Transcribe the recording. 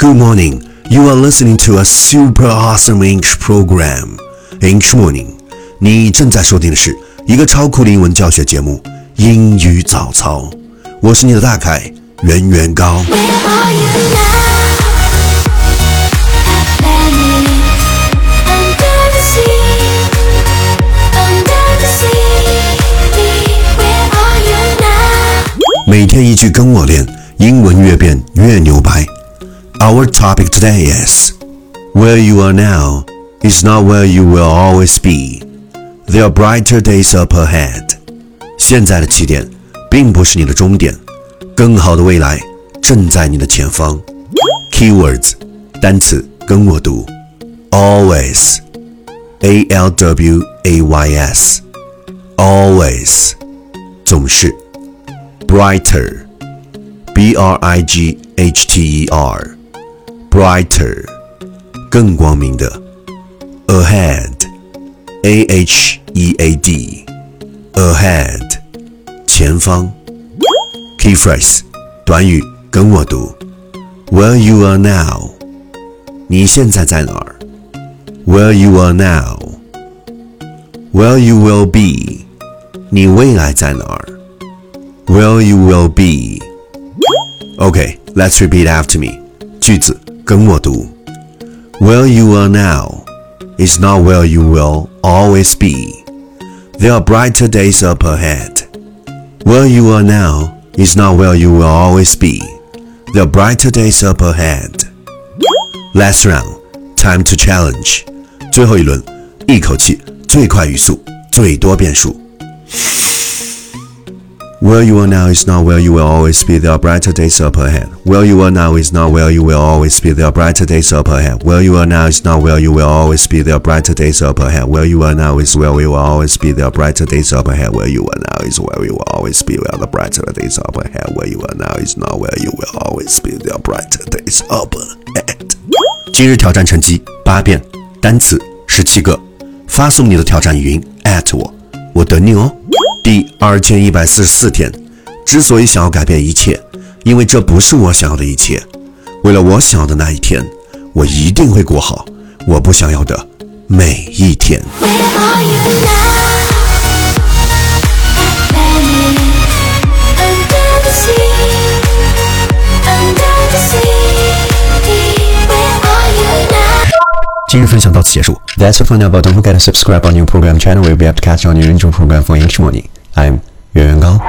Good morning. You are listening to a super awesome English program. English Morning. 你正在收听的是一个超酷的英文教学节目《英语早操》。我是你的大凯，圆圆高。每天一句跟我练，英文越变越牛掰。Our topic today is Where you are now is not where you will always be. There are brighter days up ahead. 现在的起点并不是你的终点，更好的未来正在你的前方。Keywords 单词跟我读，always, a l w a y s, always 总是。brighter, b r i g h t e r, brighter，更光明的。ahead, a h e a d, ahead，前方。key phrase，短语跟我读。Where you are now，你现在在哪儿？Where you are now。Where you will be，你未来在哪儿？Where you will be. Okay, let's repeat after me. 句子 跟我读：Where you are now is not where you will always be. There are brighter days up ahead. Where you are now is not where you will always be. There are brighter days up ahead. Last round, time to challenge. 最后一轮，一口气最快语速，最多遍数。Where you are now is not where you will always be. There are brighter days up ahead. Where you are now is not where you will always be. There are brighter days up ahead. Where you are now is not where you will always be. There are brighter days up ahead. Where you are now is where we will always be. There are brighter days up ahead. Where you are now is where we will always be. Where the brighter days up ahead. Where you are now is not where you will always be. There are brighter days up ahead. 今日挑战成绩八遍，单词十七个，发送你的挑战语音我，我等你哦。 第二千一百四十四天，之所以想要改变一切，因为这不是我想要的一切。为了我想要的那一天，我一定会过好我不想要的每一天。今日分享到此结束。That's all for now, but don't forget to subscribe our new program channel. We'll be to catch our new intro program for each morning. I'm 原原高。